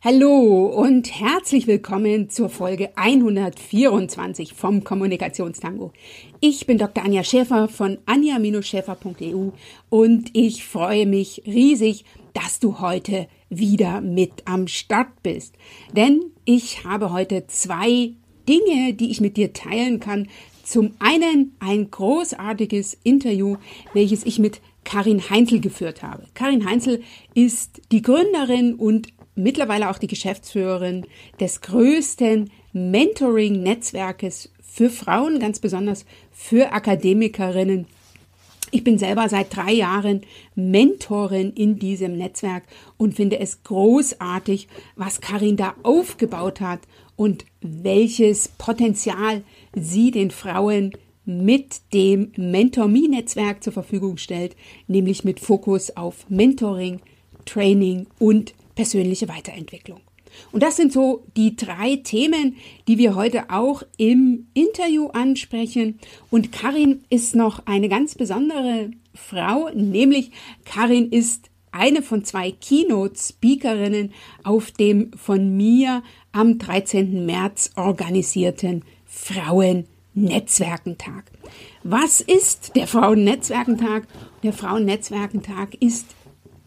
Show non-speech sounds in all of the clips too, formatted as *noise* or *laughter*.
Hallo und herzlich willkommen zur Folge 124 vom Kommunikationstango. Ich bin Dr. Anja Schäfer von anja-schäfer.eu und ich freue mich riesig, dass du heute wieder mit am Start bist. Denn ich habe heute zwei Dinge, die ich mit dir teilen kann. Zum einen ein großartiges Interview, welches ich mit Karin Heinzel geführt habe. Karin Heinzel ist die Gründerin und mittlerweile auch die Geschäftsführerin des größten Mentoring-Netzwerkes für Frauen, ganz besonders für Akademikerinnen. Ich bin selber seit drei Jahren Mentorin in diesem Netzwerk und finde es großartig, was Karin da aufgebaut hat und welches Potenzial sie den Frauen mit dem Mentor-Me-Netzwerk zur Verfügung stellt, nämlich mit Fokus auf Mentoring, Training und persönliche Weiterentwicklung. Und das sind so die drei Themen, die wir heute auch im Interview ansprechen. Und Karin ist noch eine ganz besondere Frau, nämlich Karin ist eine von zwei Keynote-Speakerinnen auf dem von mir am 13. März organisierten Frauennetzwerkentag. Was ist der Frauennetzwerkentag? Der Frauennetzwerkentag ist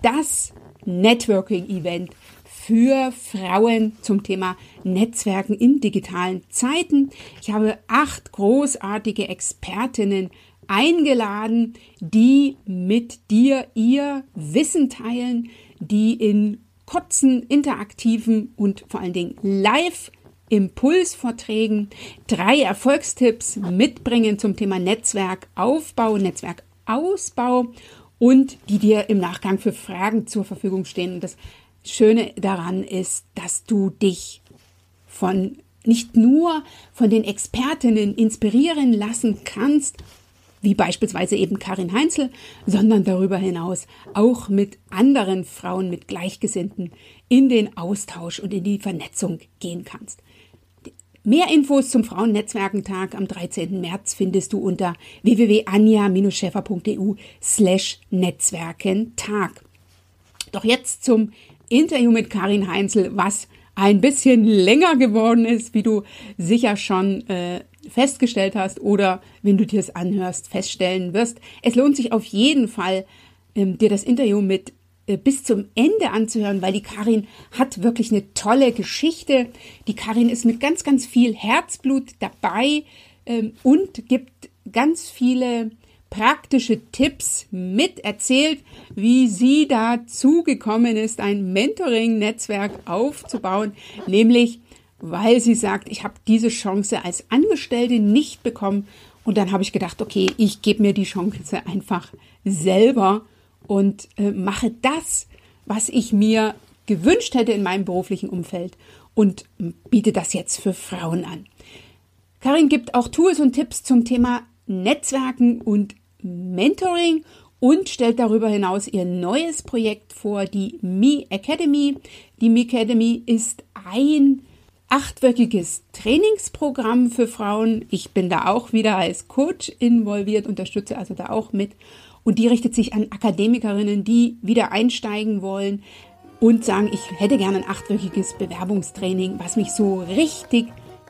das Networking-Event für Frauen zum Thema Netzwerken in digitalen Zeiten. Ich habe acht großartige Expertinnen eingeladen, die mit dir ihr Wissen teilen, die in kurzen, interaktiven und vor allen Dingen live Impulsvorträgen drei Erfolgstipps mitbringen zum Thema Netzwerkaufbau, Netzwerkausbau und die dir im Nachgang für Fragen zur Verfügung stehen. Und das Schöne daran ist, dass du dich von nicht nur von den Expertinnen inspirieren lassen kannst, wie beispielsweise eben Karin Heinzel, sondern darüber hinaus auch mit anderen Frauen, mit Gleichgesinnten in den Austausch und in die Vernetzung gehen kannst. Mehr Infos zum Frauennetzwerkentag am 13. März findest du unter www.anja-schäfer.eu slash Netzwerkentag. Doch jetzt zum Interview mit Karin Heinzel, was ein bisschen länger geworden ist, wie du sicher schon äh, festgestellt hast oder wenn du dir es anhörst, feststellen wirst. Es lohnt sich auf jeden Fall, ähm, dir das Interview mit bis zum Ende anzuhören, weil die Karin hat wirklich eine tolle Geschichte. Die Karin ist mit ganz, ganz viel Herzblut dabei ähm, und gibt ganz viele praktische Tipps mit erzählt, wie sie dazu gekommen ist, ein Mentoring-Netzwerk aufzubauen, nämlich weil sie sagt, ich habe diese Chance als Angestellte nicht bekommen. Und dann habe ich gedacht, okay, ich gebe mir die Chance einfach selber und äh, mache das, was ich mir gewünscht hätte in meinem beruflichen Umfeld und biete das jetzt für Frauen an. Karin gibt auch Tools und Tipps zum Thema Netzwerken und Mentoring und stellt darüber hinaus ihr neues Projekt vor, die Me Academy. Die Me Academy ist ein achtwöchiges Trainingsprogramm für Frauen. Ich bin da auch wieder als Coach involviert, unterstütze also da auch mit. Und die richtet sich an Akademikerinnen, die wieder einsteigen wollen und sagen, ich hätte gerne ein achtwöchiges Bewerbungstraining, was mich so richtig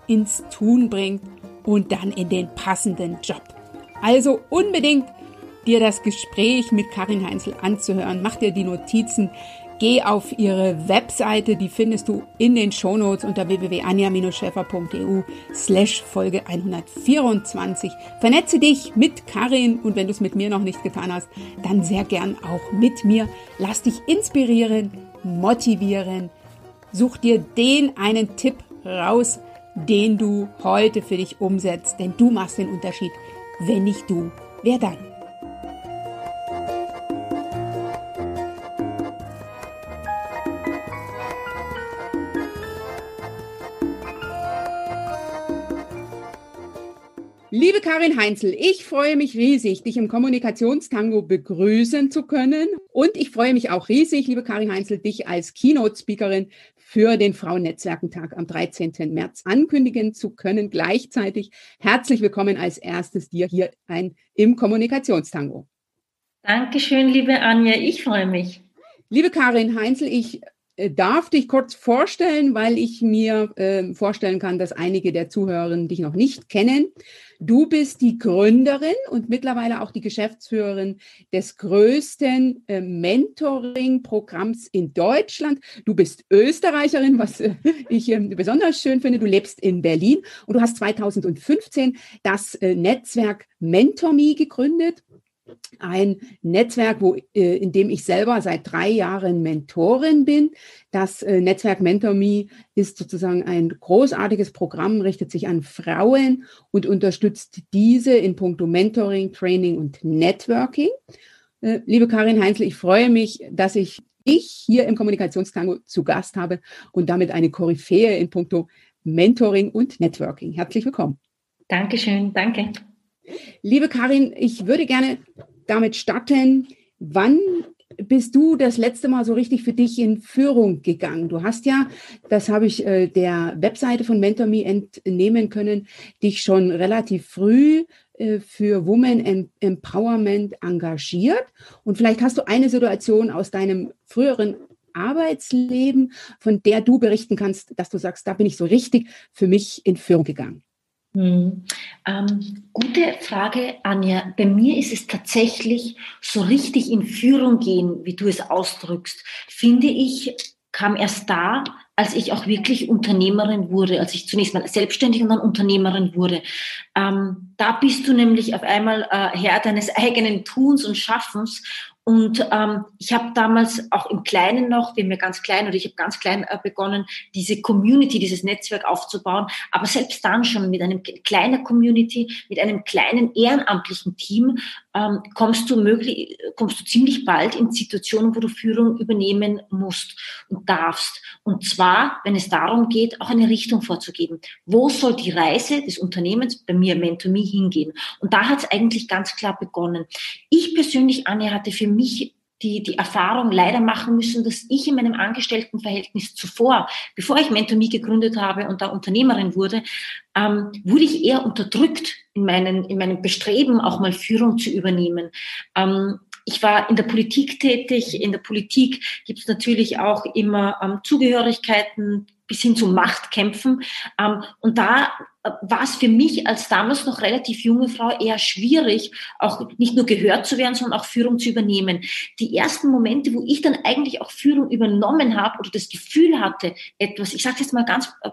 ins Tun bringt und dann in den passenden Job. Also unbedingt dir das Gespräch mit Karin Heinzel anzuhören. Mach dir die Notizen. Geh auf ihre Webseite, die findest du in den Shownotes unter www.anja-schäfer.eu slash Folge 124. Vernetze dich mit Karin und wenn du es mit mir noch nicht getan hast, dann sehr gern auch mit mir. Lass dich inspirieren, motivieren. Such dir den einen Tipp raus, den du heute für dich umsetzt, denn du machst den Unterschied. Wenn nicht du, wer dann? Liebe Karin Heinzel, ich freue mich riesig, dich im Kommunikationstango begrüßen zu können. Und ich freue mich auch riesig, liebe Karin Heinzel, dich als Keynote-Speakerin für den Frauennetzwerkentag am 13. März ankündigen zu können. Gleichzeitig herzlich willkommen als erstes dir hier ein im Kommunikationstango. Dankeschön, liebe Anja, ich freue mich. Liebe Karin Heinzel, ich äh, darf dich kurz vorstellen, weil ich mir äh, vorstellen kann, dass einige der Zuhörerinnen dich noch nicht kennen. Du bist die Gründerin und mittlerweile auch die Geschäftsführerin des größten äh, Mentoring-Programms in Deutschland. Du bist Österreicherin, was äh, ich äh, besonders schön finde. Du lebst in Berlin und du hast 2015 das äh, Netzwerk MentorMe gegründet ein Netzwerk, wo, äh, in dem ich selber seit drei Jahren Mentorin bin. Das äh, Netzwerk MentorMe ist sozusagen ein großartiges Programm, richtet sich an Frauen und unterstützt diese in puncto Mentoring, Training und Networking. Äh, liebe Karin Heinzel, ich freue mich, dass ich dich hier im Kommunikationstango zu Gast habe und damit eine Koryphäe in puncto Mentoring und Networking. Herzlich willkommen. Dankeschön, danke. Liebe Karin, ich würde gerne damit starten. Wann bist du das letzte Mal so richtig für dich in Führung gegangen? Du hast ja, das habe ich äh, der Webseite von MentorMe entnehmen können, dich schon relativ früh äh, für Women Empowerment engagiert. Und vielleicht hast du eine Situation aus deinem früheren Arbeitsleben, von der du berichten kannst, dass du sagst, da bin ich so richtig für mich in Führung gegangen. Hm. Ähm, gute Frage, Anja. Bei mir ist es tatsächlich so richtig in Führung gehen, wie du es ausdrückst, finde ich, kam erst da, als ich auch wirklich Unternehmerin wurde, als ich zunächst mal selbstständig und dann Unternehmerin wurde. Ähm, da bist du nämlich auf einmal äh, Herr deines eigenen Tuns und Schaffens und ähm, ich habe damals auch im Kleinen noch, wir haben ja ganz klein oder ich habe ganz klein äh, begonnen, diese Community, dieses Netzwerk aufzubauen. Aber selbst dann schon mit einem kleinen Community, mit einem kleinen ehrenamtlichen Team ähm, kommst du möglich, kommst du ziemlich bald in Situationen, wo du Führung übernehmen musst und darfst. Und zwar, wenn es darum geht, auch eine Richtung vorzugeben. Wo soll die Reise des Unternehmens bei mir MentorMe hingehen? Und da hat es eigentlich ganz klar begonnen. Ich persönlich, Anja, hatte für mich die, die Erfahrung leider machen müssen, dass ich in meinem Angestelltenverhältnis zuvor, bevor ich MentorMe gegründet habe und da Unternehmerin wurde, ähm, wurde ich eher unterdrückt in, meinen, in meinem Bestreben, auch mal Führung zu übernehmen. Ähm, ich war in der Politik tätig. In der Politik gibt es natürlich auch immer ähm, Zugehörigkeiten, bis hin zu Machtkämpfen. Ähm, und da äh, war es für mich als damals noch relativ junge Frau eher schwierig, auch nicht nur gehört zu werden, sondern auch Führung zu übernehmen. Die ersten Momente, wo ich dann eigentlich auch Führung übernommen habe oder das Gefühl hatte, etwas, ich sage jetzt mal ganz äh,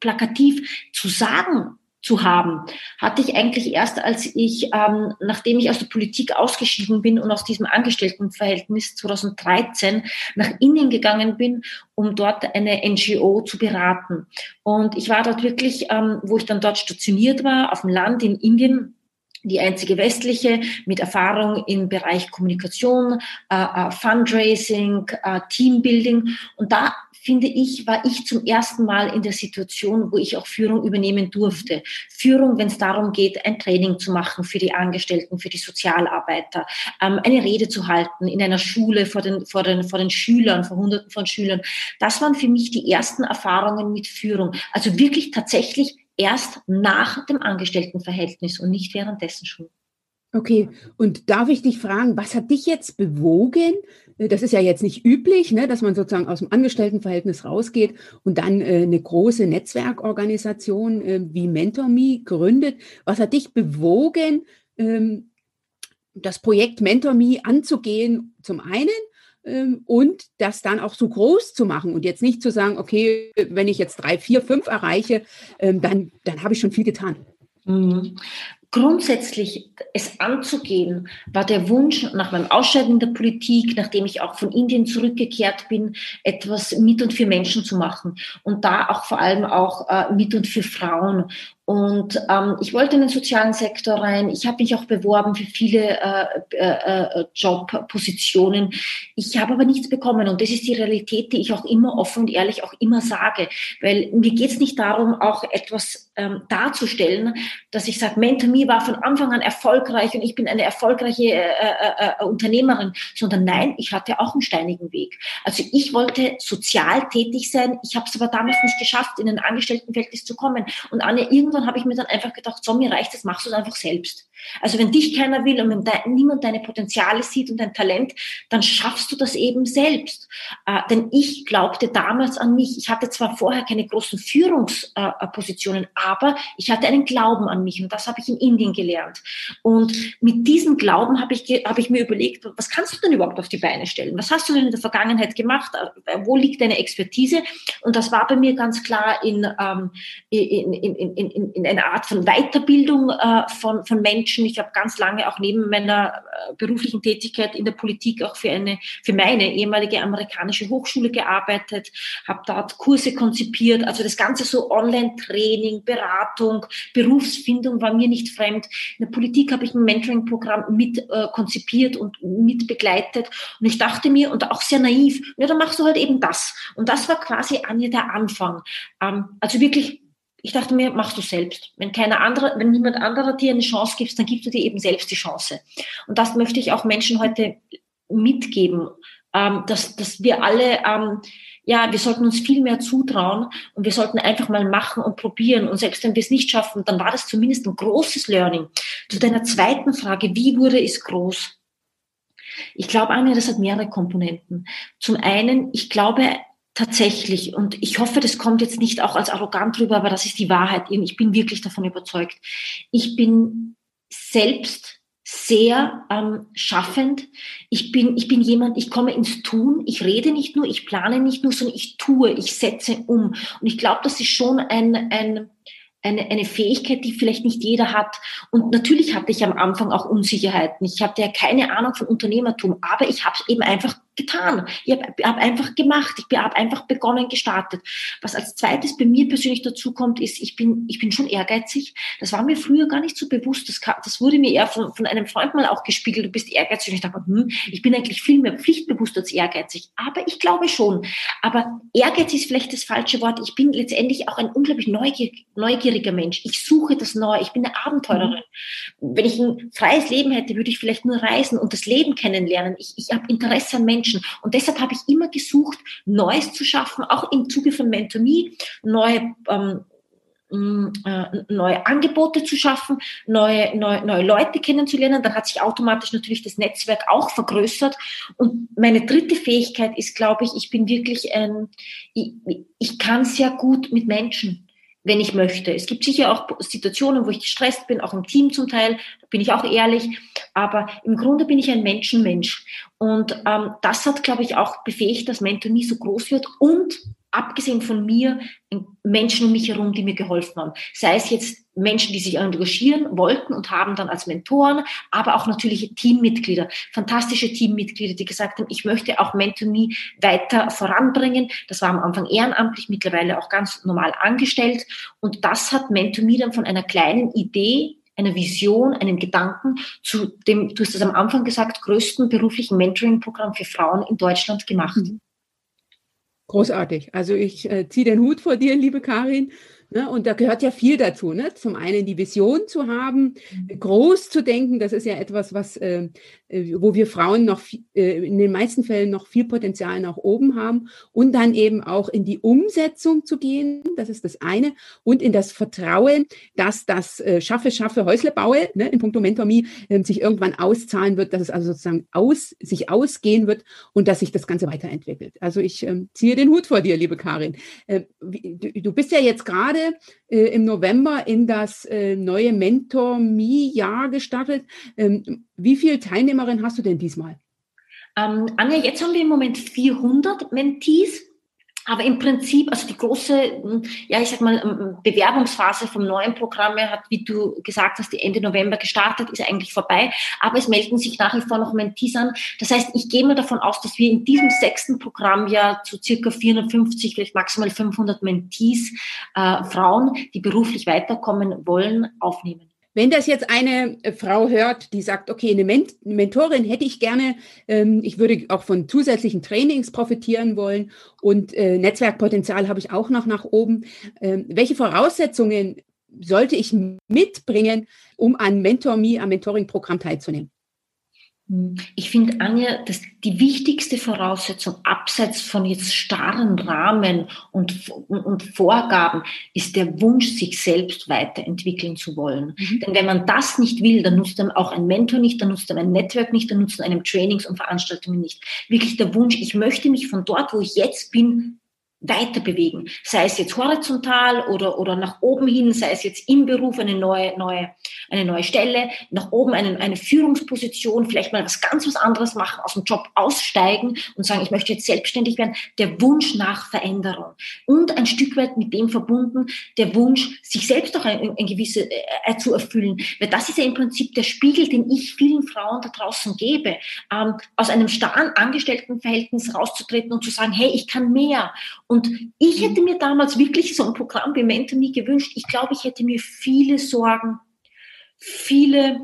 plakativ, zu sagen zu haben, hatte ich eigentlich erst, als ich, ähm, nachdem ich aus der Politik ausgeschieden bin und aus diesem Angestelltenverhältnis 2013 nach Indien gegangen bin, um dort eine NGO zu beraten. Und ich war dort wirklich, ähm, wo ich dann dort stationiert war, auf dem Land in Indien, die einzige westliche mit Erfahrung im Bereich Kommunikation, äh, äh, Fundraising, äh, Teambuilding. Und da finde ich, war ich zum ersten Mal in der Situation, wo ich auch Führung übernehmen durfte. Führung, wenn es darum geht, ein Training zu machen für die Angestellten, für die Sozialarbeiter, ähm, eine Rede zu halten in einer Schule vor den, vor, den, vor den Schülern, vor Hunderten von Schülern. Das waren für mich die ersten Erfahrungen mit Führung. Also wirklich tatsächlich erst nach dem Angestelltenverhältnis und nicht währenddessen schon. Okay, und darf ich dich fragen, was hat dich jetzt bewogen? Äh, das ist ja jetzt nicht üblich, ne, dass man sozusagen aus dem Angestelltenverhältnis rausgeht und dann äh, eine große Netzwerkorganisation äh, wie MentorMe gründet. Was hat dich bewogen, ähm, das Projekt MentorMe anzugehen, zum einen ähm, und das dann auch so groß zu machen und jetzt nicht zu sagen, okay, wenn ich jetzt drei, vier, fünf erreiche, ähm, dann, dann habe ich schon viel getan. Mhm. Grundsätzlich es anzugehen, war der Wunsch nach meinem Ausscheiden in der Politik, nachdem ich auch von Indien zurückgekehrt bin, etwas mit und für Menschen zu machen und da auch vor allem auch äh, mit und für Frauen. Und ähm, ich wollte in den sozialen Sektor rein. Ich habe mich auch beworben für viele äh, äh, äh, Jobpositionen. Ich habe aber nichts bekommen. Und das ist die Realität, die ich auch immer offen und ehrlich auch immer sage. Weil mir geht es nicht darum, auch etwas ähm, darzustellen, dass ich sage, MentorMe war von Anfang an erfolgreich und ich bin eine erfolgreiche äh, äh, äh, Unternehmerin, sondern nein, ich hatte auch einen steinigen Weg. Also ich wollte sozial tätig sein. Ich habe es aber damals nicht geschafft, in ein Angestelltenverhältnis zu kommen. Und Anne, irgendwann habe ich mir dann einfach gedacht, so, mir reicht das, machst du es einfach selbst. Also wenn dich keiner will und wenn de niemand deine Potenziale sieht und dein Talent, dann schaffst du das eben selbst. Äh, denn ich glaubte damals an mich. Ich hatte zwar vorher keine großen Führungspositionen, äh, aber ich hatte einen Glauben an mich und das habe ich in Indien gelernt. Und mit diesem Glauben habe ich, hab ich mir überlegt, was kannst du denn überhaupt auf die Beine stellen? Was hast du denn in der Vergangenheit gemacht? Äh, wo liegt deine Expertise? Und das war bei mir ganz klar in, ähm, in, in, in, in, in einer Art von Weiterbildung äh, von, von Menschen. Ich habe ganz lange auch neben meiner äh, beruflichen Tätigkeit in der Politik auch für eine, für meine ehemalige amerikanische Hochschule gearbeitet, habe dort Kurse konzipiert. Also das Ganze so Online-Training, Beratung, Berufsfindung war mir nicht fremd. In der Politik habe ich ein Mentoring-Programm mit äh, konzipiert und mit begleitet. Und ich dachte mir, und auch sehr naiv, ja, dann machst du halt eben das. Und das war quasi Anja der Anfang. Ähm, also wirklich ich dachte mir, machst du selbst. Wenn keiner andere, wenn niemand anderer dir eine Chance gibt, dann gibst du dir eben selbst die Chance. Und das möchte ich auch Menschen heute mitgeben, ähm, dass, dass wir alle, ähm, ja, wir sollten uns viel mehr zutrauen und wir sollten einfach mal machen und probieren. Und selbst wenn wir es nicht schaffen, dann war das zumindest ein großes Learning. Zu deiner zweiten Frage, wie wurde es groß? Ich glaube, Anja, das hat mehrere Komponenten. Zum einen, ich glaube, tatsächlich, und ich hoffe, das kommt jetzt nicht auch als arrogant rüber, aber das ist die Wahrheit. Ich bin wirklich davon überzeugt. Ich bin selbst sehr ähm, schaffend. Ich bin, ich bin jemand, ich komme ins Tun. Ich rede nicht nur, ich plane nicht nur, sondern ich tue, ich setze um. Und ich glaube, das ist schon ein, ein, eine, eine Fähigkeit, die vielleicht nicht jeder hat. Und natürlich hatte ich am Anfang auch Unsicherheiten. Ich hatte ja keine Ahnung von Unternehmertum, aber ich habe es eben einfach getan. Ich habe hab einfach gemacht. Ich habe einfach begonnen, gestartet. Was als zweites bei mir persönlich dazu kommt, ist, ich bin, ich bin schon ehrgeizig. Das war mir früher gar nicht so bewusst. Das, das wurde mir eher von, von einem Freund mal auch gespiegelt. Du bist ehrgeizig. Und ich dachte, hm, ich bin eigentlich viel mehr pflichtbewusst als ehrgeizig. Aber ich glaube schon. Aber ehrgeizig ist vielleicht das falsche Wort. Ich bin letztendlich auch ein unglaublich neugierig, neugieriger Mensch. Ich suche das Neue. Ich bin eine Abenteurerin. Wenn ich ein freies Leben hätte, würde ich vielleicht nur reisen und das Leben kennenlernen. Ich, ich habe Interesse an Menschen. Menschen. Und deshalb habe ich immer gesucht, Neues zu schaffen, auch im Zuge von Mentomie, neue ähm, mm, äh, neue Angebote zu schaffen, neue, neue, neue Leute kennenzulernen. Dann hat sich automatisch natürlich das Netzwerk auch vergrößert. Und meine dritte Fähigkeit ist, glaube ich, ich bin wirklich ein, ich, ich kann sehr gut mit Menschen wenn ich möchte. Es gibt sicher auch Situationen, wo ich gestresst bin, auch im Team zum Teil, bin ich auch ehrlich. Aber im Grunde bin ich ein Menschenmensch. Und ähm, das hat, glaube ich, auch befähigt, dass Mentor nie so groß wird und abgesehen von mir, Menschen um mich herum, die mir geholfen haben. Sei es jetzt Menschen, die sich engagieren wollten und haben dann als Mentoren, aber auch natürlich Teammitglieder, fantastische Teammitglieder, die gesagt haben, ich möchte auch Mentonie weiter voranbringen. Das war am Anfang ehrenamtlich, mittlerweile auch ganz normal angestellt. Und das hat Mentonie dann von einer kleinen Idee einer Vision, einem Gedanken zu dem, du hast es am Anfang gesagt, größten beruflichen Mentoring-Programm für Frauen in Deutschland gemacht. Mhm. Großartig. Also ich äh, ziehe den Hut vor dir, liebe Karin. Ne? Und da gehört ja viel dazu. Ne? Zum einen die Vision zu haben, mhm. groß zu denken. Das ist ja etwas, was, äh, äh wo wir Frauen noch äh, in den meisten Fällen noch viel Potenzial nach oben haben. Und dann eben auch in die Umsetzung zu gehen. Das ist das eine. Und in das Vertrauen, dass das äh, Schaffe, Schaffe, Häusle baue, ne? in puncto Mentormie, äh, sich irgendwann auszahlen wird, dass es also sozusagen aus, sich ausgehen wird und dass sich das Ganze weiterentwickelt. Also ich ähm, ziehe den Hut vor dir, liebe Karin. Äh, du, du bist ja jetzt gerade äh, im November in das äh, neue Mentor Me-Jahr gestartet. Ähm, wie viele Teilnehmerinnen hast du denn diesmal? Ähm, Anja, jetzt haben wir im Moment 400 Mentees. Aber im Prinzip, also die große, hm, ja, ich sag mal, ähm, Bewerbungsphase vom neuen Programm hat, wie du gesagt hast, die Ende November gestartet, ist eigentlich vorbei. Aber es melden sich nach wie vor noch Mentees an. Das heißt, ich gehe mal davon aus, dass wir in diesem sechsten Programm ja zu circa 450, vielleicht maximal 500 Mentees, äh, Frauen, die beruflich weiterkommen wollen, aufnehmen. Wenn das jetzt eine äh, Frau hört, die sagt, okay, eine, Ment Mentorin hätte ich gerne, ähm, ich würde auch von zusätzlichen Trainings profitieren wollen und äh, Netzwerkpotenzial habe ich auch noch nach oben. Ähm, welche Voraussetzungen sollte ich mitbringen, um an MentorMe, am Mentoring-Programm teilzunehmen? Hm. Ich finde, Anja, dass die wichtigste Voraussetzung abseits von jetzt starren Rahmen und, und Vorgaben ist der Wunsch, sich selbst weiterentwickeln zu wollen. Mhm. Denn wenn man das nicht will, dann nutzt dann auch ein Mentor nicht, dann nutzt dann ein Netzwerk nicht, dann nutzt einem Trainings und Veranstaltungen nicht. Wirklich der Wunsch, ich möchte mich von dort, wo ich jetzt bin, weiter bewegen. Sei es jetzt horizontal oder, oder nach oben hin, sei es jetzt im Beruf eine neue, neue, eine neue Stelle, nach oben eine, eine Führungsposition, vielleicht mal was ganz was anderes machen, aus dem Job aussteigen und sagen, ich möchte jetzt selbstständig werden. Der Wunsch nach Veränderung. Und ein Stück weit mit dem verbunden, der Wunsch, sich selbst auch ein, ein gewisse äh, äh, zu erfüllen. Weil das ist ja im Prinzip der Spiegel, den ich vielen Frauen da draußen gebe. Ähm, aus einem starren Angestelltenverhältnis rauszutreten und zu sagen, hey, ich kann mehr. Ich hätte mir damals wirklich so ein Programm wie Mentor Me gewünscht. Ich glaube, ich hätte mir viele Sorgen, viele,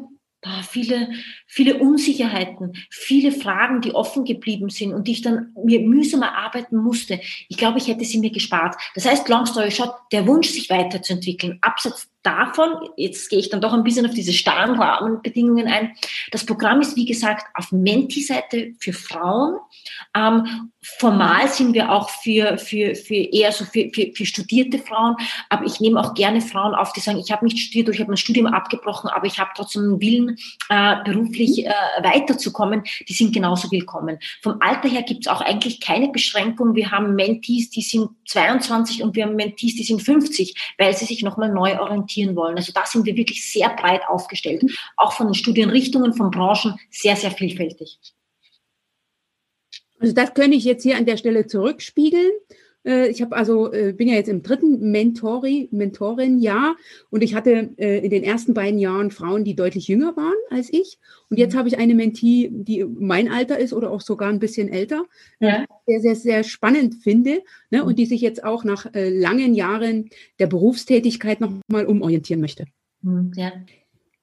viele, viele Unsicherheiten, viele Fragen, die offen geblieben sind und die ich dann mir mühsam erarbeiten musste. Ich glaube, ich hätte sie mir gespart. Das heißt, long story short, der Wunsch, sich weiterzuentwickeln, abseits davon, jetzt gehe ich dann doch ein bisschen auf diese starren Rahmenbedingungen ein. Das Programm ist, wie gesagt, auf Menti-Seite für Frauen. Ähm, formal sind wir auch für, für, für eher so für, für, für studierte Frauen, aber ich nehme auch gerne Frauen auf, die sagen, ich habe nicht studiert oder ich habe mein Studium abgebrochen, aber ich habe trotzdem einen Willen, äh, beruflich äh, weiterzukommen. Die sind genauso willkommen. Vom Alter her gibt es auch eigentlich keine Beschränkung. Wir haben Mentees, die sind 22 und wir haben Mentees, die sind 50, weil sie sich nochmal neu orientieren wollen. Also da sind wir wirklich sehr breit aufgestellt. Auch von den Studienrichtungen, von Branchen sehr, sehr vielfältig. Also das könnte ich jetzt hier an der Stelle zurückspiegeln. Äh, ich habe also äh, bin ja jetzt im dritten Mentori, Mentorin-Jahr und ich hatte äh, in den ersten beiden Jahren Frauen, die deutlich jünger waren als ich. Und jetzt mhm. habe ich eine Mentee, die mein Alter ist oder auch sogar ein bisschen älter, ja. sehr, sehr, sehr spannend finde ne, und die sich jetzt auch nach langen Jahren der Berufstätigkeit nochmal umorientieren möchte. Mhm, ja.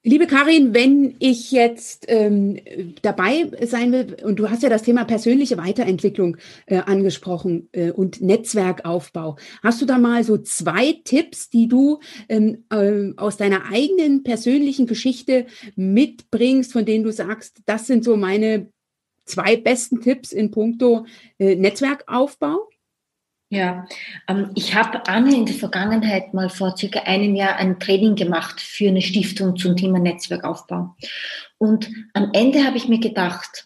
Liebe Karin, wenn ich jetzt ähm, dabei sein will, und du hast ja das Thema persönliche Weiterentwicklung äh, angesprochen äh, und Netzwerkaufbau, hast du da mal so zwei Tipps, die du ähm, äh, aus deiner eigenen persönlichen Geschichte mitbringst, von denen du sagst, das sind so meine zwei besten Tipps in puncto äh, Netzwerkaufbau? Ja, ähm, ich habe Anne in der Vergangenheit mal vor circa einem Jahr ein Training gemacht für eine Stiftung zum Thema Netzwerkaufbau. Und am Ende habe ich mir gedacht,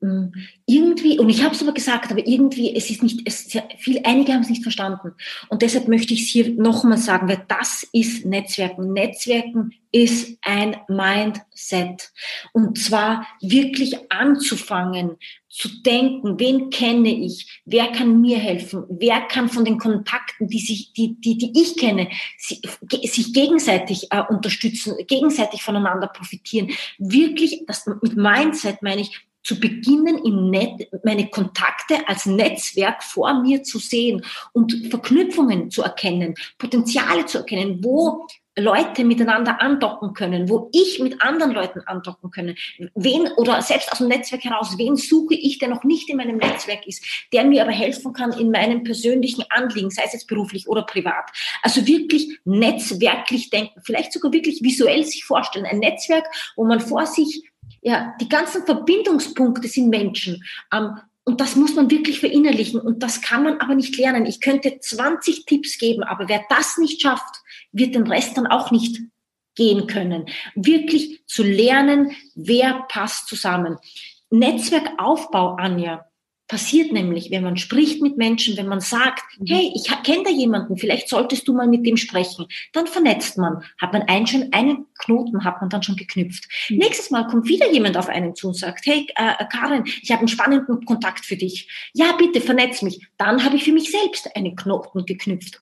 irgendwie, und ich habe es aber gesagt, aber irgendwie, es ist nicht, es viel, einige haben es nicht verstanden. Und deshalb möchte ich es hier nochmal sagen, weil das ist Netzwerken. Netzwerken ist ein Mindset. Und zwar wirklich anzufangen, zu denken, wen kenne ich, wer kann mir helfen, wer kann von den Kontakten, die sich, die, die, die ich kenne, sich gegenseitig äh, unterstützen, gegenseitig voneinander profitieren. Wirklich, das mit Mindset meine ich, zu beginnen, im Net, meine Kontakte als Netzwerk vor mir zu sehen und Verknüpfungen zu erkennen, Potenziale zu erkennen, wo Leute miteinander andocken können, wo ich mit anderen Leuten andocken können. Wen oder selbst aus dem Netzwerk heraus, wen suche ich, der noch nicht in meinem Netzwerk ist, der mir aber helfen kann in meinem persönlichen Anliegen, sei es jetzt beruflich oder privat. Also wirklich netzwerklich denken, vielleicht sogar wirklich visuell sich vorstellen. Ein Netzwerk, wo man vor sich ja, die ganzen Verbindungspunkte sind Menschen. Ähm, und das muss man wirklich verinnerlichen. Und das kann man aber nicht lernen. Ich könnte 20 Tipps geben, aber wer das nicht schafft, wird den Rest dann auch nicht gehen können. Wirklich zu lernen, wer passt zusammen. Netzwerkaufbau, Anja, passiert nämlich, wenn man spricht mit Menschen, wenn man sagt, mhm. hey, ich kenne da jemanden, vielleicht solltest du mal mit dem sprechen, dann vernetzt man, hat man einen schon einen Knoten hat man dann schon geknüpft. Mhm. Nächstes Mal kommt wieder jemand auf einen zu und sagt, hey, äh, Karin, ich habe einen spannenden Kontakt für dich. Ja, bitte vernetz mich. Dann habe ich für mich selbst einen Knoten geknüpft.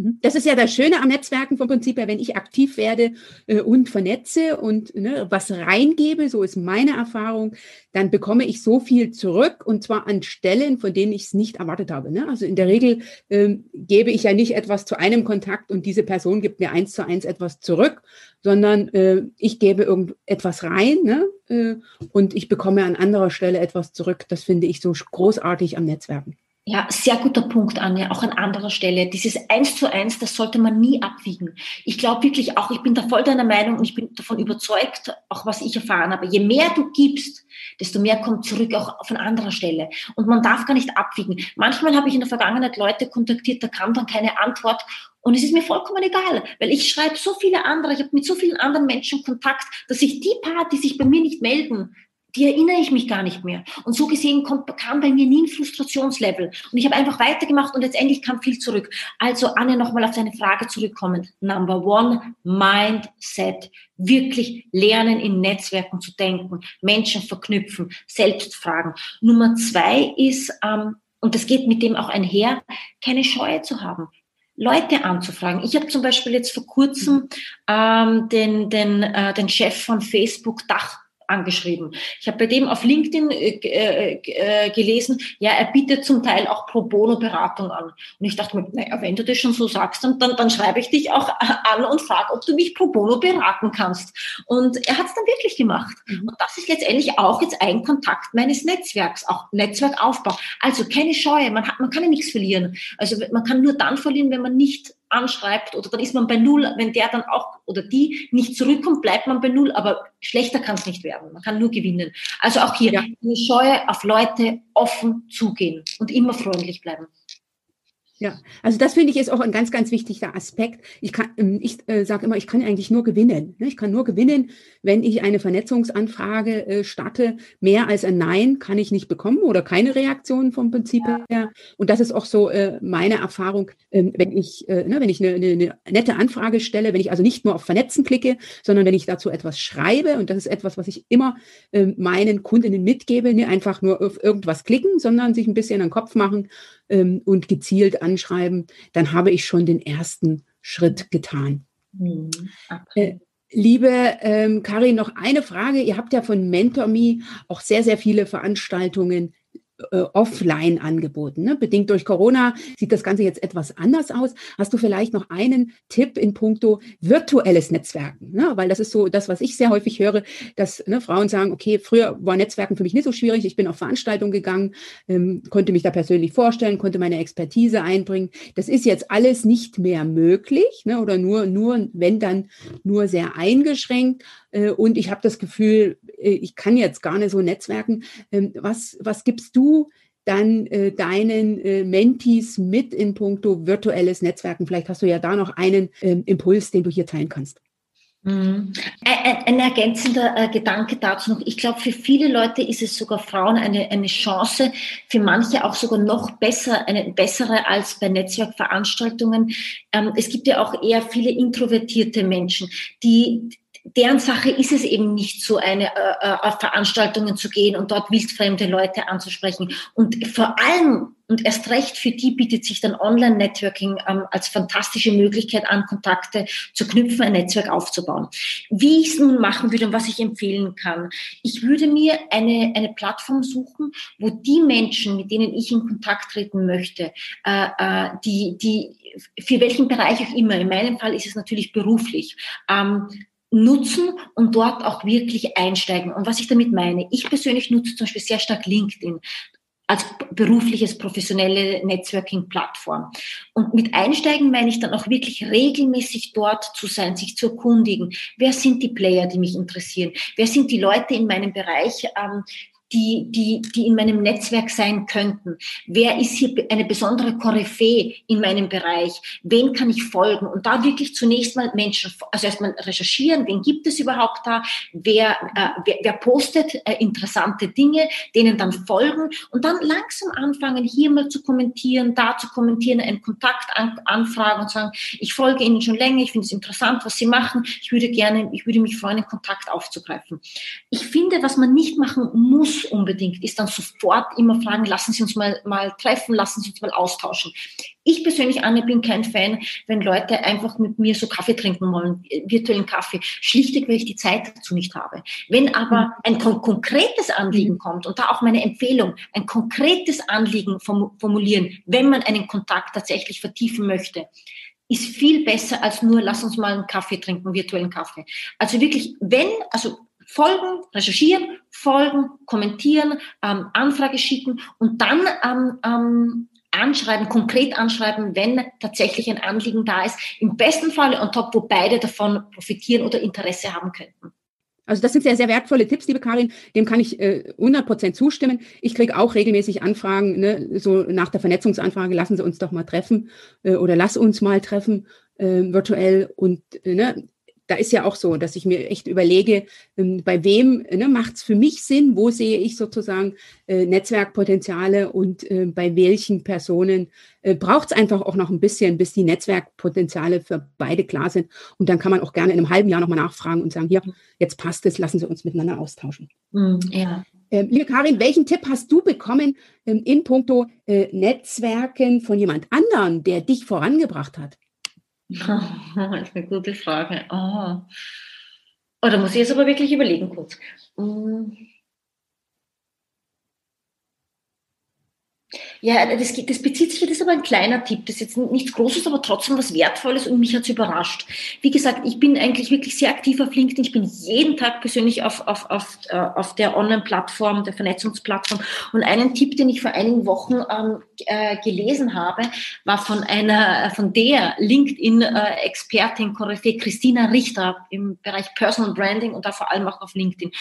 Mhm. Das ist ja das Schöne am Netzwerken vom Prinzip her, wenn ich aktiv werde äh, und vernetze und ne, was reingebe, so ist meine Erfahrung, dann bekomme ich so viel zurück und zwar an Stellen, von denen ich es nicht erwartet habe. Ne? Also in der Regel ähm, gebe ich ja nicht etwas zu einem Kontakt und diese Person gibt mir eins zu eins etwas zurück, sondern äh, ich gebe irgendetwas rein ne? äh, und ich bekomme an anderer Stelle etwas zurück. Das finde ich so großartig am Netzwerken. Ja, sehr guter Punkt, Anja, auch an anderer Stelle. Dieses Eins zu Eins, das sollte man nie abwiegen. Ich glaube wirklich auch, ich bin da voll deiner Meinung und ich bin davon überzeugt, auch was ich erfahren habe. Je mehr du gibst, desto mehr kommt zurück auch von anderer Stelle. Und man darf gar nicht abwiegen. Manchmal habe ich in der Vergangenheit Leute kontaktiert, da kam dann keine Antwort und es ist mir vollkommen egal, weil ich schreibe so viele andere, ich habe mit so vielen anderen Menschen Kontakt, dass ich die paar, die sich bei mir nicht melden, die erinnere ich mich gar nicht mehr. Und so gesehen kommt, kam bei mir nie ein Frustrationslevel. Und ich habe einfach weitergemacht und letztendlich kam viel zurück. Also Anne, nochmal auf deine Frage zurückkommend. Number one, Mindset. Wirklich lernen, in Netzwerken zu denken, Menschen verknüpfen, selbst fragen. Nummer zwei ist, ähm, und das geht mit dem auch einher, keine Scheue zu haben. Leute anzufragen. Ich habe zum Beispiel jetzt vor kurzem ähm, den, den, äh, den Chef von Facebook Dach angeschrieben. Ich habe bei dem auf LinkedIn äh, äh, äh, gelesen, ja, er bietet zum Teil auch Pro Bono Beratung an. Und ich dachte mir, naja, wenn du das schon so sagst, dann, dann, dann schreibe ich dich auch *laughs* an und frage, ob du mich Pro Bono beraten kannst. Und er hat es dann wirklich gemacht. Mhm. Und das ist letztendlich auch jetzt ein Kontakt meines Netzwerks, auch Netzwerkaufbau. Also keine Scheue, man, hat, man kann ja nichts verlieren. Also man kann nur dann verlieren, wenn man nicht anschreibt oder dann ist man bei Null. Wenn der dann auch oder die nicht zurückkommt, bleibt man bei Null. Aber schlechter kann es nicht werden. Man kann nur gewinnen. Also auch hier, ja. eine Scheue auf Leute offen zugehen und immer freundlich bleiben. Ja, also das finde ich ist auch ein ganz, ganz wichtiger Aspekt. Ich kann, ähm, ich äh, sage immer, ich kann eigentlich nur gewinnen. Ne? Ich kann nur gewinnen, wenn ich eine Vernetzungsanfrage äh, starte. Mehr als ein Nein kann ich nicht bekommen oder keine Reaktion vom Prinzip ja. her. Und das ist auch so äh, meine Erfahrung, ähm, wenn ich, äh, ne, wenn ich eine, eine, eine nette Anfrage stelle, wenn ich also nicht nur auf Vernetzen klicke, sondern wenn ich dazu etwas schreibe. Und das ist etwas, was ich immer äh, meinen Kundinnen mitgebe, nicht einfach nur auf irgendwas klicken, sondern sich ein bisschen an den Kopf machen ähm, und gezielt anschreiben, dann habe ich schon den ersten Schritt getan. Mhm. Äh, liebe ähm, Karin, noch eine Frage. Ihr habt ja von MentorMe auch sehr, sehr viele Veranstaltungen äh, offline angeboten. Ne? Bedingt durch Corona sieht das Ganze jetzt etwas anders aus. Hast du vielleicht noch einen Tipp in puncto virtuelles Netzwerken? Ne? Weil das ist so das, was ich sehr häufig höre, dass ne, Frauen sagen, okay, früher war Netzwerken für mich nicht so schwierig. Ich bin auf Veranstaltungen gegangen, ähm, konnte mich da persönlich vorstellen, konnte meine Expertise einbringen. Das ist jetzt alles nicht mehr möglich ne? oder nur, nur, wenn dann nur sehr eingeschränkt. Äh, und ich habe das Gefühl, ich kann jetzt gar nicht so netzwerken. Ähm, was, was gibst du dann äh, deinen äh, Mentees mit in puncto virtuelles Netzwerken? Vielleicht hast du ja da noch einen ähm, Impuls, den du hier teilen kannst. Mhm. Ein, ein, ergänzender äh, Gedanke dazu noch. Ich glaube, für viele Leute ist es sogar Frauen eine, eine Chance, für manche auch sogar noch besser, eine bessere als bei Netzwerkveranstaltungen. Ähm, es gibt ja auch eher viele introvertierte Menschen, die deren Sache ist es eben nicht so, eine äh, äh, auf Veranstaltungen zu gehen und dort wildfremde Leute anzusprechen. Und vor allem und erst recht für die bietet sich dann Online-Networking ähm, als fantastische Möglichkeit an, Kontakte zu knüpfen, ein Netzwerk aufzubauen. Wie ich es nun machen würde und was ich empfehlen kann. Ich würde mir eine, eine Plattform suchen, wo die Menschen, mit denen ich in Kontakt treten möchte, äh, äh, die, die, für welchen Bereich auch immer, in meinem Fall ist es natürlich beruflich, ähm, nutzen und dort auch wirklich einsteigen. Und was ich damit meine, ich persönlich nutze zum Beispiel sehr stark LinkedIn als berufliches, professionelle Networking-Plattform. Und mit Einsteigen meine ich dann auch wirklich regelmäßig dort zu sein, sich zu erkundigen. Wer sind die Player, die mich interessieren? Wer sind die Leute in meinem Bereich, ähm, die, die, die in meinem Netzwerk sein könnten? Wer ist hier eine besondere Koryphäe in meinem Bereich? Wen kann ich folgen? Und da wirklich zunächst mal Menschen, also erstmal recherchieren, wen gibt es überhaupt da? Wer, äh, wer, wer postet äh, interessante Dinge, denen dann folgen und dann langsam anfangen, hier mal zu kommentieren, da zu kommentieren, einen Kontakt an, anfragen und sagen, ich folge Ihnen schon länger, ich finde es interessant, was Sie machen, ich würde gerne, ich würde mich freuen, einen Kontakt aufzugreifen. Ich finde, was man nicht machen muss, unbedingt ist, dann sofort immer fragen, lassen Sie uns mal, mal treffen, lassen Sie uns mal austauschen. Ich persönlich, Anne, bin kein Fan, wenn Leute einfach mit mir so Kaffee trinken wollen, virtuellen Kaffee, schlichtweg, weil ich die Zeit dazu nicht habe. Wenn aber mhm. ein kon konkretes Anliegen mhm. kommt und da auch meine Empfehlung, ein konkretes Anliegen formulieren, wenn man einen Kontakt tatsächlich vertiefen möchte, ist viel besser als nur, lass uns mal einen Kaffee trinken, virtuellen Kaffee. Also wirklich, wenn, also folgen, recherchieren, folgen, kommentieren, ähm, Anfrage schicken und dann ähm, ähm, anschreiben, konkret anschreiben, wenn tatsächlich ein Anliegen da ist. Im besten Fall on top, wo beide davon profitieren oder Interesse haben könnten. Also das sind sehr, sehr wertvolle Tipps, liebe Karin. Dem kann ich äh, 100% zustimmen. Ich kriege auch regelmäßig Anfragen, ne, so nach der Vernetzungsanfrage, lassen Sie uns doch mal treffen äh, oder lass uns mal treffen äh, virtuell. Und äh, ne, da ist ja auch so, dass ich mir echt überlege, ähm, bei wem ne, macht es für mich Sinn, wo sehe ich sozusagen äh, Netzwerkpotenziale und äh, bei welchen Personen äh, braucht es einfach auch noch ein bisschen, bis die Netzwerkpotenziale für beide klar sind. Und dann kann man auch gerne in einem halben Jahr nochmal nachfragen und sagen, hier, jetzt passt es, lassen Sie uns miteinander austauschen. Mm, ja. Ähm, liebe Karin, welchen Tipp hast du bekommen ähm, in puncto äh, Netzwerken von jemand anderen, der dich vorangebracht hat? *laughs* das ist eine gute Frage. Oh. oh, da muss ich jetzt aber wirklich überlegen kurz. Hm. Ja, das, das bezieht sich, das ist aber ein kleiner Tipp. Das ist jetzt nichts Großes, aber trotzdem was Wertvolles und mich hat es überrascht. Wie gesagt, ich bin eigentlich wirklich sehr aktiv auf LinkedIn. Ich bin jeden Tag persönlich auf, auf, auf, äh, auf der Online-Plattform, der Vernetzungsplattform. Und einen Tipp, den ich vor einigen Wochen ähm, äh, gelesen habe, war von einer, von der LinkedIn-Expertin, Koryphäe Christina Richter im Bereich Personal Branding und da vor allem auch auf LinkedIn.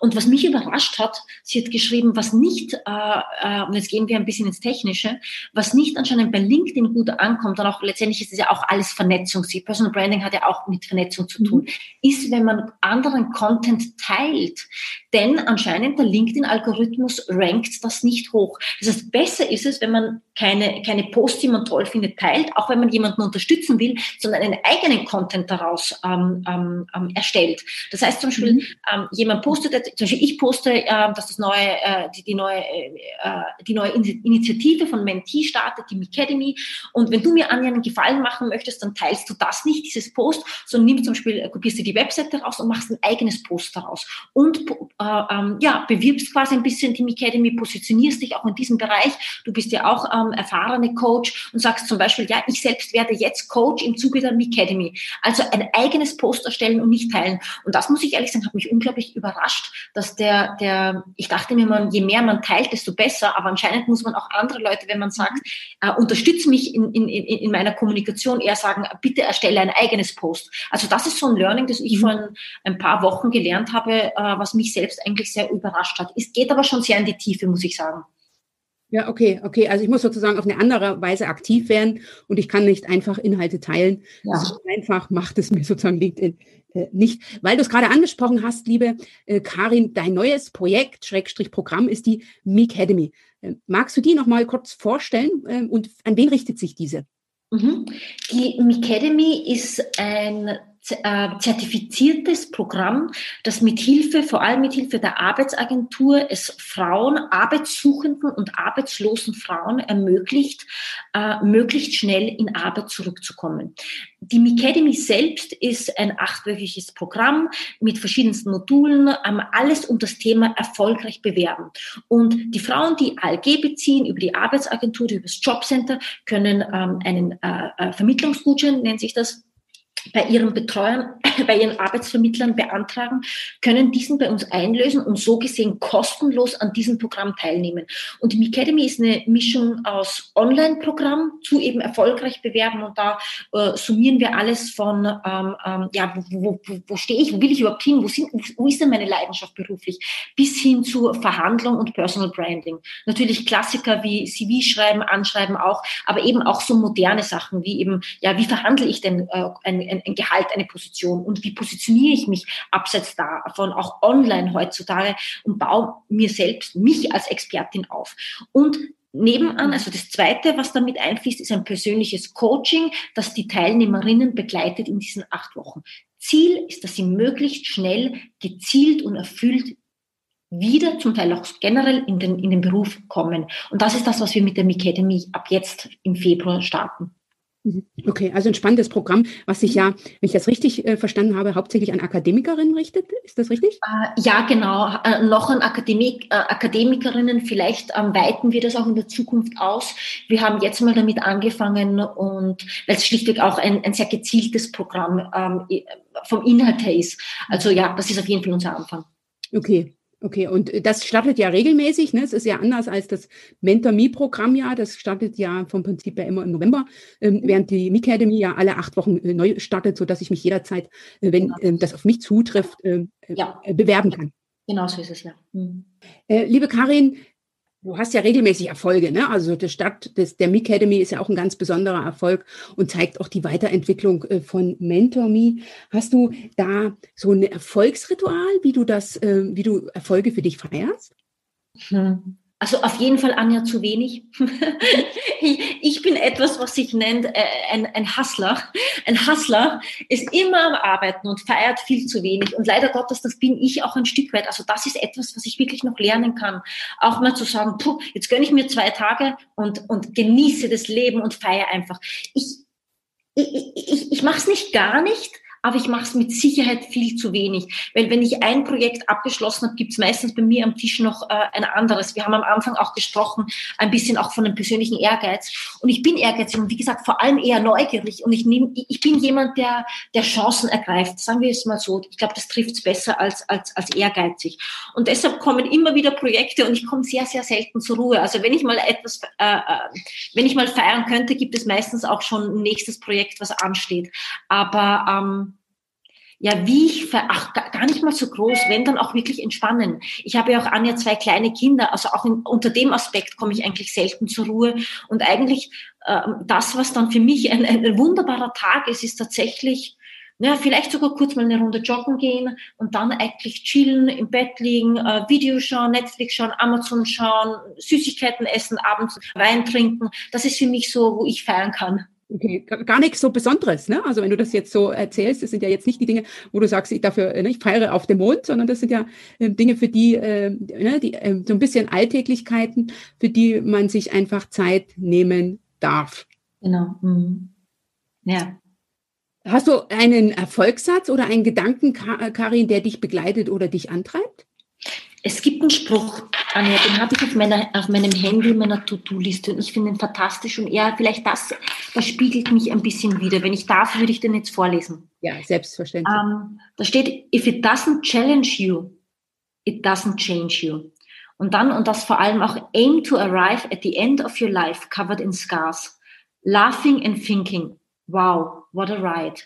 Und was mich überrascht hat, sie hat geschrieben, was nicht, äh, äh, und jetzt gehen wir ein bisschen ins Technische, was nicht anscheinend bei LinkedIn gut ankommt, und auch letztendlich ist es ja auch alles Vernetzung. Sie, Personal Branding hat ja auch mit Vernetzung zu tun, mhm. ist, wenn man anderen Content teilt. Denn anscheinend der LinkedIn-Algorithmus rankt das nicht hoch. Das heißt, besser ist es, wenn man keine, keine Posts, die man toll findet, teilt, auch wenn man jemanden unterstützen will, sondern einen eigenen Content daraus ähm, ähm, ähm erstellt. Das heißt zum Beispiel, mhm. ähm, jemand postet, zum Beispiel ich poste, äh, dass das neue, äh, die, die neue, äh, die neue Initiative von Mentee startet, die Academy. Und wenn du mir Anja einen Gefallen machen möchtest, dann teilst du das nicht, dieses Post, sondern nimmst zum Beispiel, äh, kopierst du die Webseite raus und machst ein eigenes Post daraus. Und äh, ähm, ja, bewirbst quasi ein bisschen die Academy, positionierst dich auch in diesem Bereich. Du bist ja auch ähm, erfahrene Coach und sagst zum Beispiel, ja, ich selbst werde jetzt Coach im Zuge der Academy. Also ein eigenes Post erstellen und nicht teilen. Und das muss ich ehrlich sagen, hat mich unglaublich überrascht, dass der, der, ich dachte mir immer, je mehr man teilt, desto besser. Aber anscheinend muss man auch andere Leute, wenn man sagt, äh, unterstütze mich in, in, in meiner Kommunikation, eher sagen, bitte erstelle ein eigenes Post. Also das ist so ein Learning, das ich mhm. vor ein paar Wochen gelernt habe, äh, was mich selbst eigentlich sehr überrascht hat. Es geht aber schon sehr in die Tiefe, muss ich sagen. Ja, okay, okay. Also ich muss sozusagen auf eine andere Weise aktiv werden und ich kann nicht einfach Inhalte teilen. Ja. So einfach macht es mir *laughs* sozusagen LinkedIn äh, nicht. Weil du es gerade angesprochen hast, liebe äh, Karin, dein neues Projekt, Schrägstrich Programm, ist die Academy. Äh, magst du die nochmal kurz vorstellen äh, und an wen richtet sich diese? Mhm. Die Academy ist ein zertifiziertes Programm, das mit Hilfe, vor allem mit Hilfe der Arbeitsagentur, es Frauen, arbeitssuchenden und arbeitslosen Frauen ermöglicht, äh, möglichst schnell in Arbeit zurückzukommen. Die Academy selbst ist ein achtwöchiges Programm mit verschiedensten Modulen, ähm, alles um das Thema erfolgreich bewerben. Und die Frauen, die ALG beziehen über die Arbeitsagentur, über das Jobcenter, können ähm, einen äh, äh Vermittlungsgutschein, nennt sich das, bei ihren Betreuern, *coughs* bei ihren Arbeitsvermittlern beantragen, können diesen bei uns einlösen und so gesehen kostenlos an diesem Programm teilnehmen. Und die Academy ist eine Mischung aus Online-Programm zu eben erfolgreich bewerben und da äh, summieren wir alles von, ähm, ähm, ja, wo, wo, wo stehe ich, wo will ich überhaupt hin, wo, sind, wo ist denn meine Leidenschaft beruflich, bis hin zu Verhandlung und Personal Branding. Natürlich Klassiker wie CV schreiben, anschreiben auch, aber eben auch so moderne Sachen wie eben, ja, wie verhandle ich denn äh, ein ein, ein Gehalt, eine Position und wie positioniere ich mich abseits davon, auch online heutzutage und baue mir selbst, mich als Expertin auf. Und Nebenan, also das Zweite, was damit einfließt, ist ein persönliches Coaching, das die Teilnehmerinnen begleitet in diesen acht Wochen. Ziel ist, dass sie möglichst schnell, gezielt und erfüllt wieder, zum Teil auch generell in den, in den Beruf kommen. Und das ist das, was wir mit der Academy ab jetzt im Februar starten. Mhm. Okay, also ein spannendes Programm, was sich ja, wenn ich das richtig äh, verstanden habe, hauptsächlich an Akademikerinnen richtet. Ist das richtig? Äh, ja, genau. Äh, noch an Akademik, äh, Akademikerinnen. Vielleicht ähm, weiten wir das auch in der Zukunft aus. Wir haben jetzt mal damit angefangen und weil es schlichtweg auch ein, ein sehr gezieltes Programm ähm, vom Inhalt her ist. Also ja, das ist auf jeden Fall unser Anfang. Okay, Okay, und das startet ja regelmäßig. Ne? Es ist ja anders als das Mentor-Me-Programm ja. Das startet ja vom Prinzip her immer im November, ähm, mhm. während die Me Academy ja alle acht Wochen äh, neu startet, sodass ich mich jederzeit, äh, wenn äh, das auf mich zutrifft, äh, ja. Äh, bewerben kann. Genau so ist es ja. Mhm. Äh, liebe Karin, Du hast ja regelmäßig Erfolge, ne? Also die Stadt des, der Academy ist ja auch ein ganz besonderer Erfolg und zeigt auch die Weiterentwicklung äh, von MentorMe. Hast du da so ein Erfolgsritual, wie du das, äh, wie du Erfolge für dich feierst? Hm. Also auf jeden Fall, Anja, zu wenig. *laughs* ich bin etwas, was sich nennt äh, ein, ein Hustler. Ein Hustler ist immer am Arbeiten und feiert viel zu wenig. Und leider Gottes, das bin ich auch ein Stück weit. Also das ist etwas, was ich wirklich noch lernen kann. Auch mal zu sagen, puh, jetzt gönne ich mir zwei Tage und, und genieße das Leben und feiere einfach. Ich, ich, ich, ich mache es nicht gar nicht, aber ich mache es mit Sicherheit viel zu wenig. Weil wenn ich ein Projekt abgeschlossen habe, gibt es meistens bei mir am Tisch noch äh, ein anderes. Wir haben am Anfang auch gesprochen, ein bisschen auch von einem persönlichen Ehrgeiz. Und ich bin ehrgeizig und wie gesagt, vor allem eher neugierig. Und ich, nehm, ich bin jemand, der, der Chancen ergreift. Sagen wir es mal so. Ich glaube, das trifft es besser als, als, als ehrgeizig. Und deshalb kommen immer wieder Projekte und ich komme sehr, sehr selten zur Ruhe. Also wenn ich mal etwas, äh, äh, wenn ich mal feiern könnte, gibt es meistens auch schon ein nächstes Projekt, was ansteht. Aber ähm, ja, wie ich, ach, gar nicht mal so groß, wenn dann auch wirklich entspannen. Ich habe ja auch Anja zwei kleine Kinder, also auch in, unter dem Aspekt komme ich eigentlich selten zur Ruhe. Und eigentlich äh, das, was dann für mich ein, ein wunderbarer Tag ist, ist tatsächlich, ja, vielleicht sogar kurz mal eine Runde joggen gehen und dann eigentlich chillen, im Bett liegen, äh, Video schauen, Netflix schauen, Amazon schauen, Süßigkeiten essen, abends Wein trinken. Das ist für mich so, wo ich feiern kann. Okay, gar nichts so Besonderes, ne? Also wenn du das jetzt so erzählst, das sind ja jetzt nicht die Dinge, wo du sagst, ich dafür, ne, ich feiere auf dem Mond, sondern das sind ja äh, Dinge, für die, äh, ne, die äh, so ein bisschen Alltäglichkeiten, für die man sich einfach Zeit nehmen darf. Genau. Mhm. Ja. Hast du einen Erfolgssatz oder einen Gedanken, Karin, der dich begleitet oder dich antreibt? Es gibt einen Spruch, Anja, den habe ich auf, meiner, auf meinem Handy, in meiner To-Do-Liste und ich finde ihn fantastisch und er, vielleicht das, das spiegelt mich ein bisschen wieder. Wenn ich darf, würde ich den jetzt vorlesen. Ja, selbstverständlich. Ähm, da steht, if it doesn't challenge you, it doesn't change you. Und dann, und das vor allem auch, aim to arrive at the end of your life covered in scars, laughing and thinking, wow, what a ride.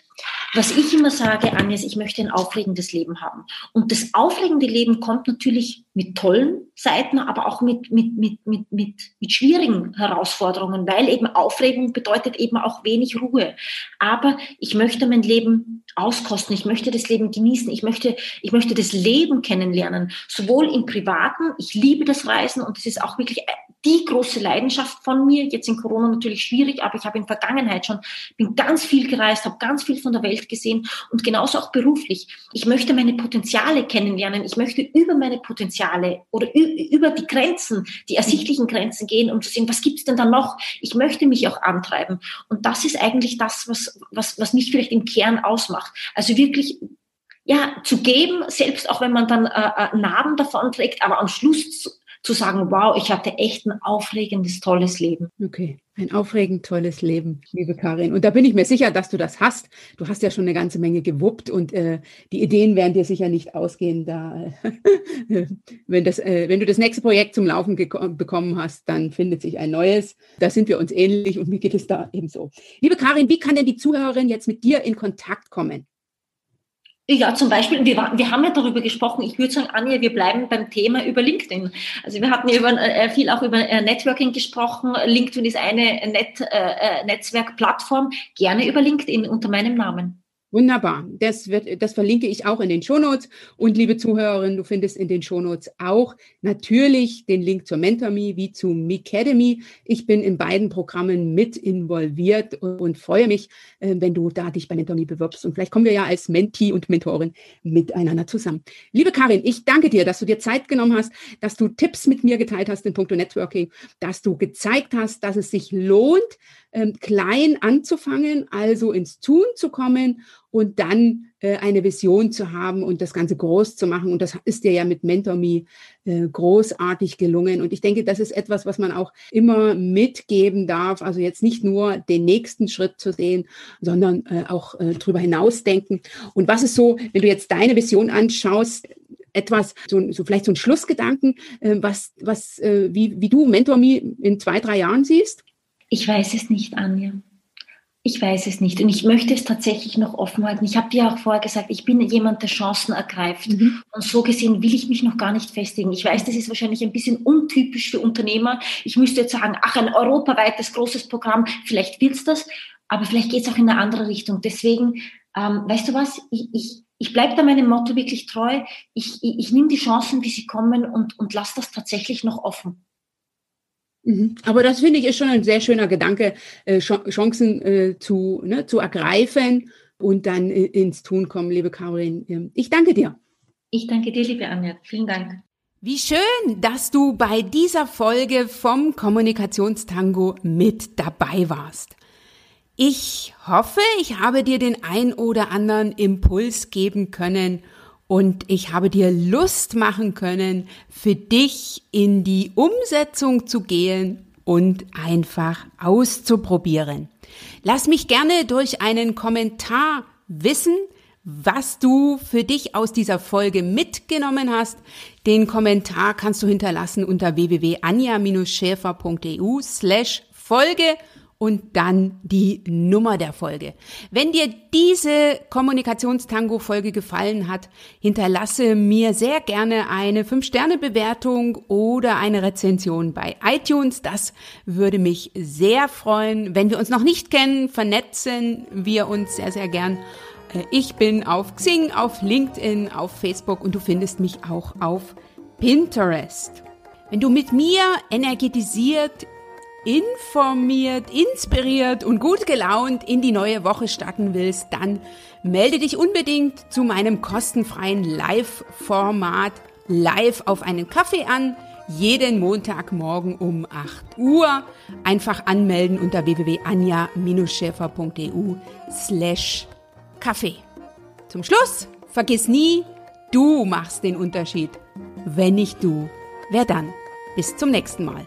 Was ich immer sage, ist, ich möchte ein aufregendes Leben haben. Und das aufregende Leben kommt natürlich mit tollen Seiten, aber auch mit, mit, mit, mit, mit, mit schwierigen Herausforderungen, weil eben Aufregung bedeutet eben auch wenig Ruhe. Aber ich möchte mein Leben auskosten, ich möchte das Leben genießen, ich möchte, ich möchte das Leben kennenlernen, sowohl im Privaten, ich liebe das Reisen und es ist auch wirklich die große Leidenschaft von mir. Jetzt in Corona natürlich schwierig, aber ich habe in Vergangenheit schon, bin ganz viel gereist, habe ganz viel von der Welt gesehen und genauso auch beruflich. Ich möchte meine Potenziale kennenlernen. Ich möchte über meine Potenziale oder über die Grenzen, die ersichtlichen Grenzen gehen, um zu sehen, was gibt es denn da noch? Ich möchte mich auch antreiben. Und das ist eigentlich das, was, was, was mich vielleicht im Kern ausmacht. Also wirklich ja, zu geben, selbst auch wenn man dann äh, äh Narben davon trägt, aber am Schluss zu sagen, wow, ich hatte echt ein aufregendes, tolles Leben. Okay, ein aufregend tolles Leben, liebe Karin. Und da bin ich mir sicher, dass du das hast. Du hast ja schon eine ganze Menge gewuppt und äh, die Ideen werden dir sicher nicht ausgehen. Da, *laughs* wenn, das, äh, wenn du das nächste Projekt zum Laufen bekommen hast, dann findet sich ein neues. Da sind wir uns ähnlich und mir geht es da ebenso. Liebe Karin, wie kann denn die Zuhörerin jetzt mit dir in Kontakt kommen? Ja, zum Beispiel, wir, wir haben ja darüber gesprochen, ich würde sagen, Anja, wir bleiben beim Thema über LinkedIn. Also wir hatten ja über, äh, viel auch über äh, Networking gesprochen. LinkedIn ist eine Net, äh, äh Netzwerkplattform, gerne über LinkedIn unter meinem Namen. Wunderbar. Das, wird, das verlinke ich auch in den Shownotes. Und liebe Zuhörerinnen, du findest in den Shownotes auch natürlich den Link zur MentorMe wie zu Mecademy. Ich bin in beiden Programmen mit involviert und freue mich, äh, wenn du da dich bei MentorMe bewirbst. Und vielleicht kommen wir ja als Mentee und Mentorin miteinander zusammen. Liebe Karin, ich danke dir, dass du dir Zeit genommen hast, dass du Tipps mit mir geteilt hast in puncto Networking, dass du gezeigt hast, dass es sich lohnt, ähm, klein anzufangen, also ins Tun zu kommen und dann äh, eine Vision zu haben und das Ganze groß zu machen. Und das ist dir ja mit MentorMe äh, großartig gelungen. Und ich denke, das ist etwas, was man auch immer mitgeben darf. Also jetzt nicht nur den nächsten Schritt zu sehen, sondern äh, auch äh, drüber hinausdenken. Und was ist so, wenn du jetzt deine Vision anschaust, etwas, so, so vielleicht so ein Schlussgedanken, äh, was, was, äh, wie, wie du Mentor Me in zwei, drei Jahren siehst? Ich weiß es nicht, Anja. Ich weiß es nicht. Und ich möchte es tatsächlich noch offen halten. Ich habe dir auch vorher gesagt, ich bin jemand, der Chancen ergreift. Mhm. Und so gesehen will ich mich noch gar nicht festigen. Ich weiß, das ist wahrscheinlich ein bisschen untypisch für Unternehmer. Ich müsste jetzt sagen, ach, ein europaweites großes Programm, vielleicht willst das, aber vielleicht geht es auch in eine andere Richtung. Deswegen, ähm, weißt du was, ich, ich, ich bleibe da meinem Motto wirklich treu. Ich, ich, ich nehme die Chancen, wie sie kommen und, und lasse das tatsächlich noch offen. Mhm. Aber das finde ich ist schon ein sehr schöner Gedanke, äh, Chancen äh, zu, ne, zu ergreifen und dann äh, ins Tun kommen, liebe Caroline. Ich danke dir. Ich danke dir, liebe Anja. Vielen Dank. Wie schön, dass du bei dieser Folge vom Kommunikationstango mit dabei warst. Ich hoffe, ich habe dir den ein oder anderen Impuls geben können und ich habe dir Lust machen können, für dich in die Umsetzung zu gehen und einfach auszuprobieren. Lass mich gerne durch einen Kommentar wissen, was du für dich aus dieser Folge mitgenommen hast. Den Kommentar kannst du hinterlassen unter www.anja-schäfer.eu slash Folge und dann die Nummer der Folge. Wenn dir diese Kommunikationstango-Folge gefallen hat, hinterlasse mir sehr gerne eine 5-Sterne-Bewertung oder eine Rezension bei iTunes. Das würde mich sehr freuen. Wenn wir uns noch nicht kennen, vernetzen wir uns sehr, sehr gern. Äh, ich bin auf Xing, auf LinkedIn, auf Facebook und du findest mich auch auf Pinterest. Wenn du mit mir energetisiert informiert, inspiriert und gut gelaunt in die neue Woche starten willst, dann melde dich unbedingt zu meinem kostenfreien Live-Format live auf einen Kaffee an. Jeden Montagmorgen um 8 Uhr. Einfach anmelden unter www.anja-schäfer.eu slash Kaffee. Zum Schluss, vergiss nie, du machst den Unterschied. Wenn nicht du, wer dann? Bis zum nächsten Mal.